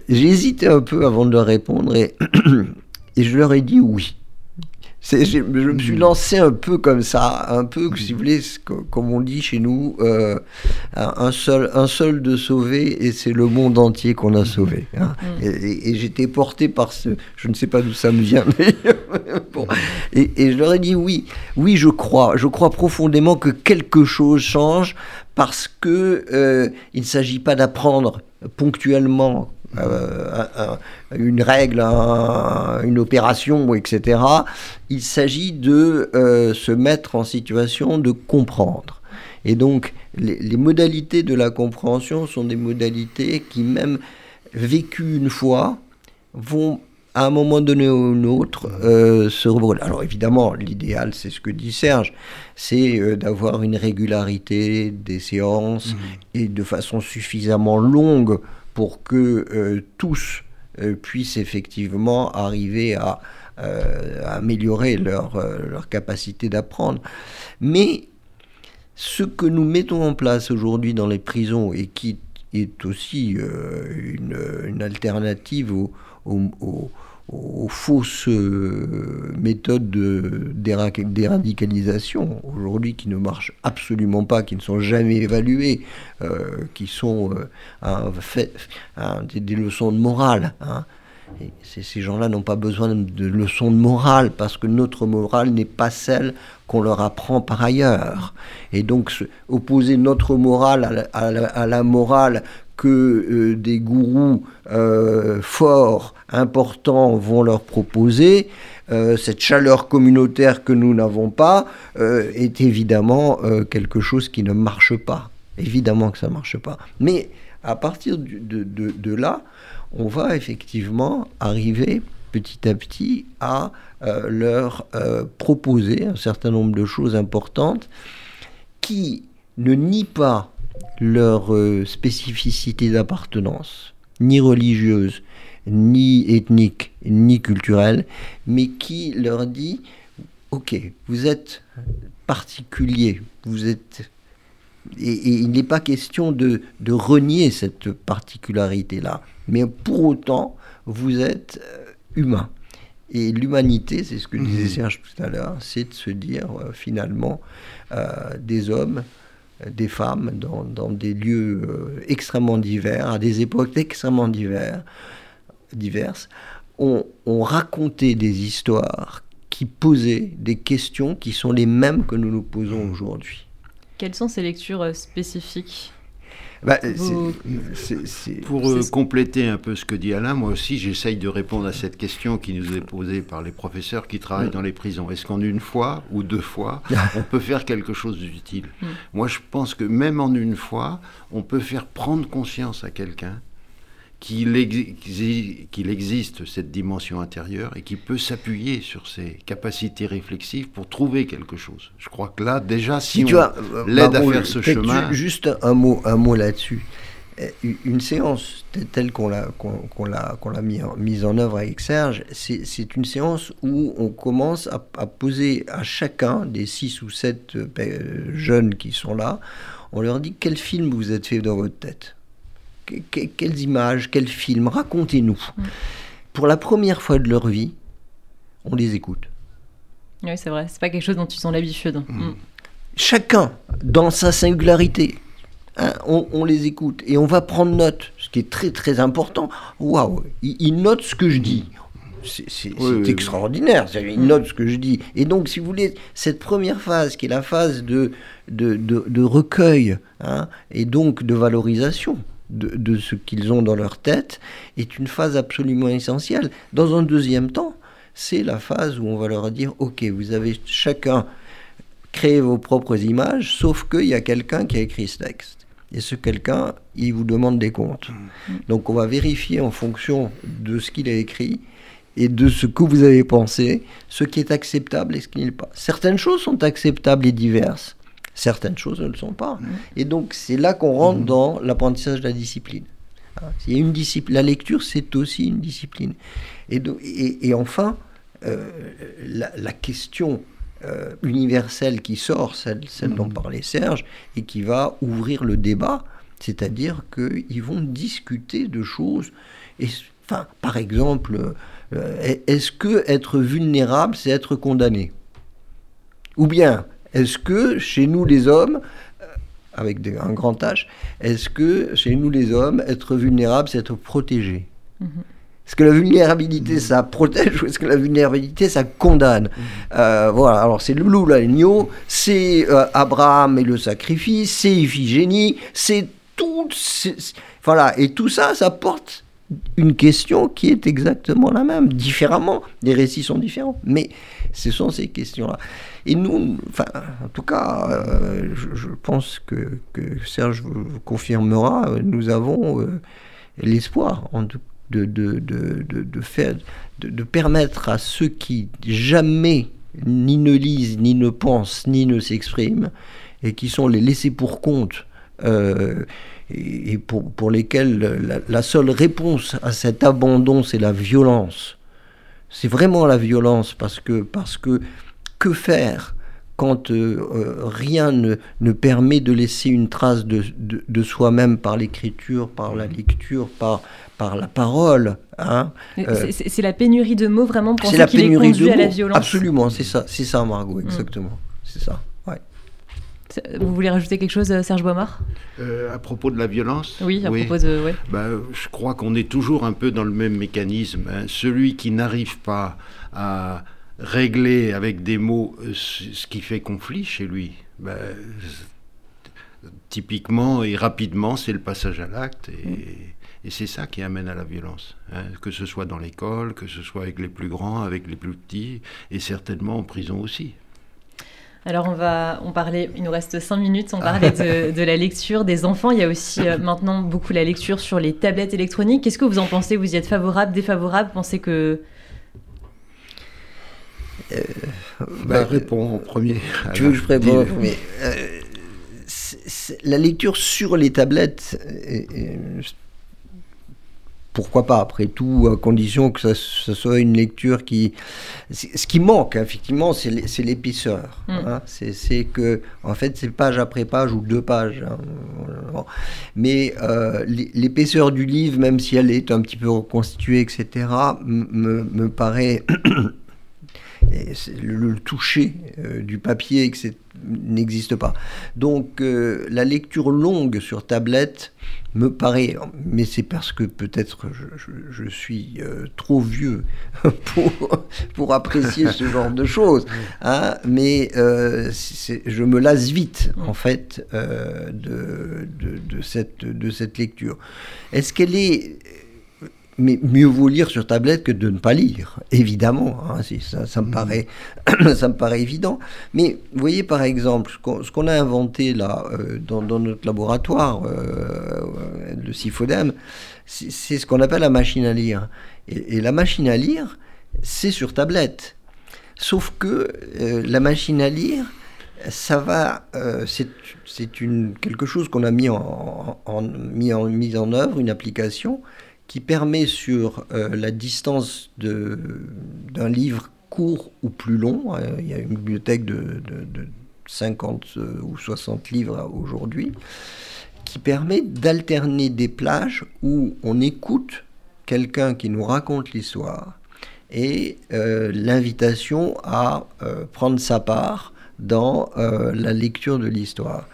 J'ai hésité un peu avant de leur répondre et, et je leur ai dit oui. Je, me suis lancé un peu comme ça, un peu, si vous voulez, comme on dit chez nous, euh, un, seul, un seul de sauvé et c'est le monde entier qu'on a sauvé. Hein. Mm. Et, j'étais porté par ce, je ne sais pas d'où ça me vient, mais bon. et, je leur ai dit oui, oui, je crois, je crois profondément que quelque chose change parce que euh, il ne s'agit pas d'apprendre ponctuellement euh, une règle, une opération, etc. Il s'agit de euh, se mettre en situation de comprendre. Et donc, les, modalités de la compréhension sont des modalités qui, même vécues une fois, vont à un moment donné ou un autre euh, se rebrûler. Alors évidemment, l'idéal, c'est ce que dit Serge, c'est d'avoir une régularité des séances mmh. et de façon suffisamment longue pour que euh, tous puissent effectivement arriver à, améliorer leur, leur capacité d'apprendre. Mais ce que nous mettons en place aujourd'hui dans les prisons et qui est aussi une, alternative aux, aux fausses euh, méthodes d'éradicalisation aujourd'hui qui ne marchent absolument pas, qui ne sont jamais évaluées, euh, qui sont euh, des, leçons de morale. Hein. ces gens-là n'ont pas besoin de leçons de morale parce que notre morale n'est pas celle qu'on leur apprend par ailleurs. Et donc opposer notre morale à la morale que des gourous forts, importants vont leur proposer, euh, cette chaleur communautaire que nous n'avons pas, est évidemment quelque chose qui ne marche pas. Évidemment que ça ne marche pas. Mais à partir de, là, on va effectivement arriver petit à petit à leur proposer un certain nombre de choses importantes qui ne nient pas leur euh, spécificité d'appartenance, ni religieuse, ni ethnique, ni culturelle, mais qui leur dit, ok, vous êtes particulier, vous êtes... Et, il n'est pas question de, de renier cette particularité-là, mais pour autant, vous êtes euh, humain. Et l'humanité, c'est ce que disait mmh. Serge tout à l'heure, c'est de se dire euh, finalement des hommes des femmes dans, des lieux euh, extrêmement divers, à des époques extrêmement divers, diverses, ont, raconté des histoires qui posaient des questions qui sont les mêmes que nous nous posons aujourd'hui. Quelles sont ces lectures euh, spécifiques bah, Pour euh, compléter un peu ce que dit Alain, moi aussi j'essaye de répondre à cette question qui nous est posée par les professeurs qui travaillent mm. dans les prisons. Est-ce qu'en une fois ou deux fois, on peut faire quelque chose d'utile? Mm. Moi je pense que même en une fois, on peut faire prendre conscience à quelqu'un qu'il existe cette dimension intérieure et qui peut s'appuyer sur ses capacités réflexives pour trouver quelque chose. Je crois que là, déjà, si, on euh, l'aide à faire ce chemin... Juste un mot, un mot là-dessus. Euh, une séance telle qu'on l'a qu'on l'a qu'on l'a mis en, mise en œuvre avec Serge, c'est une séance où on commence à, à, poser à chacun des six ou sept euh, jeunes qui sont là, on leur dit quel film vous êtes fait dans votre tête? Quelles images, quels films, racontez-nous. Mm. Pour la première fois de leur vie, on les écoute. Oui, c'est vrai, c'est pas quelque chose dont ils ont l'habitude. Mm. Mm. Chacun, dans sa singularité, hein, on, les écoute et on va prendre note, ce qui est très très important. Waouh, ils, notent ce que je dis. C'est extraordinaire, ils notent ce que je dis. Et donc, si vous voulez, cette première phase, qui est la phase de, de, recueil hein, et donc de valorisation, de, ce qu'ils ont dans leur tête est une phase absolument essentielle. Dans un deuxième temps, c'est la phase où on va leur dire, OK, vous avez chacun créé vos propres images, sauf qu'il y a quelqu'un qui a écrit ce texte. Et ce quelqu'un, il vous demande des comptes. Mmh. Donc on va vérifier en fonction de ce qu'il a écrit et de ce que vous avez pensé, ce qui est acceptable et ce qui n'est pas. Certaines choses sont acceptables et diverses. Certaines choses ne le sont pas. Mmh. Et donc c'est là qu'on rentre mmh. dans l'apprentissage de la discipline. Hein, il y a une discipline. La lecture, c'est aussi une discipline. Et, et, enfin, euh, la, question euh, universelle qui sort, celle, celle dont mmh. parlait Serge, et qui va ouvrir le débat, c'est-à-dire qu'ils vont discuter de choses. Et, enfin, par exemple, euh, est-ce que être vulnérable, c'est être condamné? Ou bien, est-ce que chez nous les hommes, euh, avec un grand H, est-ce que chez nous les hommes, être vulnérable, c'est être protégé mhm. Est-ce que la vulnérabilité, ça protège ou est-ce que la vulnérabilité, ça condamne? Mhm. euh, Voilà, alors c'est le loup, l'agneau, c'est euh, Abraham et le sacrifice, c'est Iphigénie, c'est tout. Voilà, et tout ça, ça porte une question qui est exactement la même, différemment. Les récits sont différents, mais ce sont ces questions-là. Et nous, enfin, en tout cas, euh, je, pense que, Serge vous, confirmera, nous avons euh, l'espoir de, de, de, de, de, permettre à ceux qui jamais ni ne lisent, ni ne pensent, ni ne s'expriment, et qui sont les laissés pour compte, euh, et, pour, pour, lesquels la, seule réponse à cet abandon, c'est la violence. C'est vraiment la violence parce que, parce que que faire quand euh, euh, rien ne, ne, permet de laisser une trace de, de, soi-même par l'écriture, par la lecture, par, par la parole. Hein euh, c'est la pénurie de mots vraiment pour qu'il est conduit à la violence. Absolument, c'est ça, c'est ça Margot, mm. exactement. C'est ça. Vous voulez rajouter quelque chose, Serge Boimard? À propos de la violence? Oui, à propos de. Bah, je crois qu'on est toujours un peu dans le même mécanisme. Hein. Celui qui n'arrive pas à régler avec des mots euh, ce qui fait conflit chez lui, ben, typiquement et rapidement, c'est le passage à l'acte. Et, c'est ça qui amène à la violence. Hein. que ce soit dans l'école, que ce soit avec les plus grands, avec les plus petits, et certainement en prison aussi. Alors on va, on parlait, il nous reste cinq minutes, on parlait de, la lecture des enfants. Il y a aussi euh, maintenant beaucoup la lecture sur les tablettes électroniques. Qu'est-ce que vous en pensez? Vous y êtes favorable, défavorable? Pensez que euh, bah, réponds en premier. Tu veux que je réponde en premier? La lecture sur les tablettes, pourquoi pas, après tout, à condition que ça, soit une lecture qui... Ce qui manque, effectivement, c'est l'épaisseur. Mm. Hein. C'est que, en fait, c'est page après page ou deux pages. Hein. Mais euh, l'épaisseur du livre, même si elle est un petit peu reconstituée, etc., me, me paraît le, toucher euh, du papier n'existe pas. Donc euh, la lecture longue sur tablette me paraît, mais c'est parce que peut-être je, suis euh, trop vieux pour, pour apprécier ce genre de choses, hein, mais je me lasse vite en fait de, de, cette, de cette lecture. Est-ce qu'elle est mais mieux vaut lire sur tablette que de ne pas lire, évidemment. Hein, ça, ça, me mm. paraît, ça me paraît évident. Mais vous voyez, par exemple, ce qu'on a inventé là, euh, dans, notre laboratoire, euh, le CIFODEM, c'est ce qu'on appelle la machine à lire. Et, la machine à lire, c'est sur tablette. Sauf que euh, la machine à lire, ça va, c'est quelque chose qu'on a mis en, en, mis en, mis en œuvre, une application qui permet sur euh, la distance d'un livre court ou plus long, euh, il y a une bibliothèque de, 50 euh, ou 60 livres aujourd'hui, qui permet d'alterner des plages où on écoute quelqu'un qui nous raconte l'histoire et l'invitation à prendre sa part dans la lecture de l'histoire.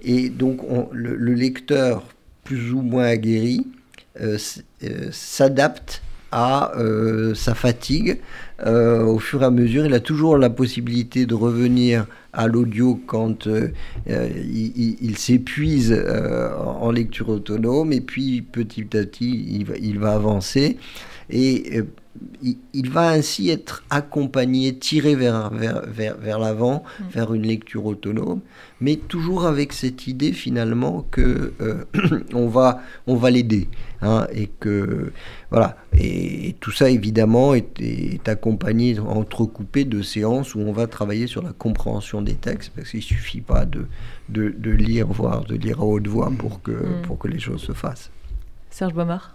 Et donc le, le, lecteur plus ou moins aguerri s'adapte à euh, sa fatigue. au fur et à mesure, il a toujours la possibilité de revenir à l'audio quand il, s'épuise en lecture autonome et puis petit à petit il va, il va avancer et il, va ainsi être accompagné, tiré vers, vers, vers, l'avant, mm. vers une lecture autonome, mais toujours avec cette idée finalement que euh, on va, on va l'aider. Hein, et que voilà et, tout ça évidemment est, est, accompagné entrecoupé de séances où on va travailler sur la compréhension des textes parce qu'il suffit pas de, de, de, lire voire de lire à haute voix pour que mm. pour que les choses se fassent Serge Baumard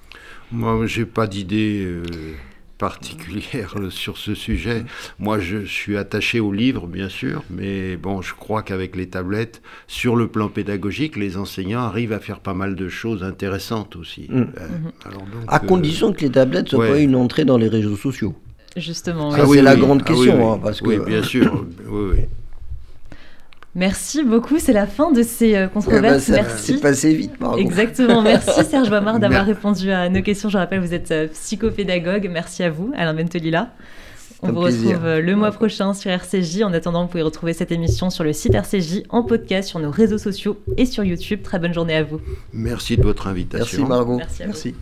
moi j'ai pas d'idée euh, particulière sur ce sujet. Moi, je suis attaché au livre, bien sûr, mais bon, je crois qu'avec les tablettes, sur le plan pédagogique, les enseignants arrivent à faire pas mal de choses intéressantes aussi. Mm. Euh, mhm. à condition que les tablettes soient pas une entrée dans les réseaux sociaux. Justement, ah c'est la grande ah question. Hein, parce que... Oui, bien sûr. oui, oui. Merci beaucoup, c'est la fin de ces euh, controverses. Eh ben, Merci. C'est passé vite, pardon. Exactement. Merci Serge Boimard d'avoir répondu à nos questions. Je rappelle, vous êtes euh, psychopédagogue. Merci à vous, Alain Bentolila. On vous retrouve euh, le mois prochain sur RCJ. En attendant, vous pouvez retrouver cette émission sur le site RCJ, en podcast, sur nos réseaux sociaux et sur YouTube. Très bonne journée à vous. Merci de votre invitation. Merci Margot. Merci.